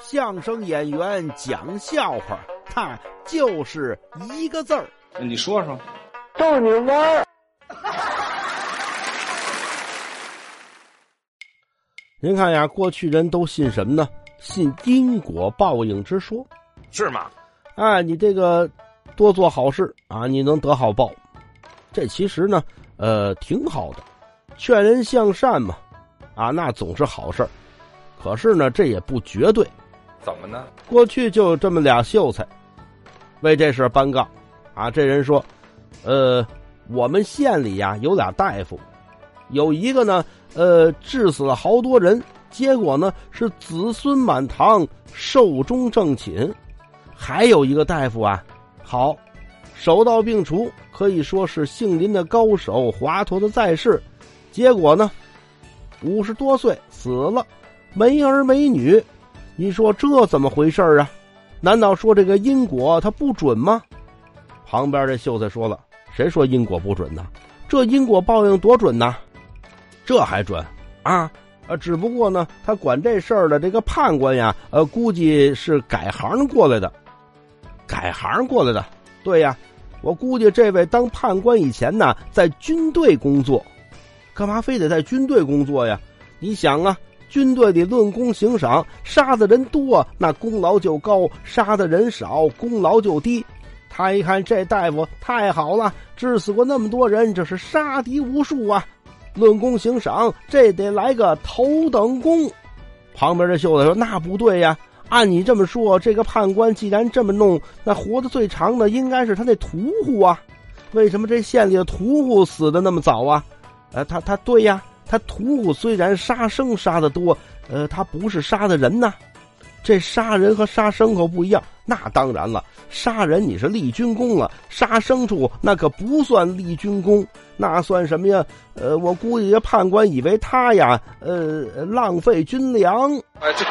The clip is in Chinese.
相声演员讲笑话，他就是一个字儿。你说说，逗你玩儿。您看呀，过去人都信什么呢？信因果报应之说，是吗？哎，你这个多做好事啊，你能得好报。这其实呢，呃，挺好的，劝人向善嘛，啊，那总是好事可是呢，这也不绝对。怎么呢？过去就有这么俩秀才，为这事搬杠，啊，这人说，呃，我们县里呀有俩大夫，有一个呢，呃，治死了好多人，结果呢是子孙满堂，寿终正寝；还有一个大夫啊，好，手到病除，可以说是姓林的高手，华佗的在世，结果呢，五十多岁死了，没儿没女。你说这怎么回事啊？难道说这个因果它不准吗？旁边这秀才说了：“谁说因果不准呢？这因果报应多准呐！这还准啊？呃，只不过呢，他管这事儿的这个判官呀，呃，估计是改行过来的。改行过来的，对呀，我估计这位当判官以前呢，在军队工作，干嘛非得在军队工作呀？你想啊。”军队里论功行赏，杀的人多，那功劳就高；杀的人少，功劳就低。他一看这大夫太好了，治死过那么多人，这是杀敌无数啊！论功行赏，这得来个头等功。旁边这秀才说：“那不对呀，按你这么说，这个判官既然这么弄，那活得最长的应该是他那屠户啊？为什么这县里的屠户死的那么早啊？呃，他他对呀。”他屠户虽然杀生杀的多，呃，他不是杀的人呐。这杀人和杀牲口不一样。那当然了，杀人你是立军功了，杀牲畜那可不算立军功，那算什么呀？呃，我估计这判官以为他呀，呃，浪费军粮。啊，这。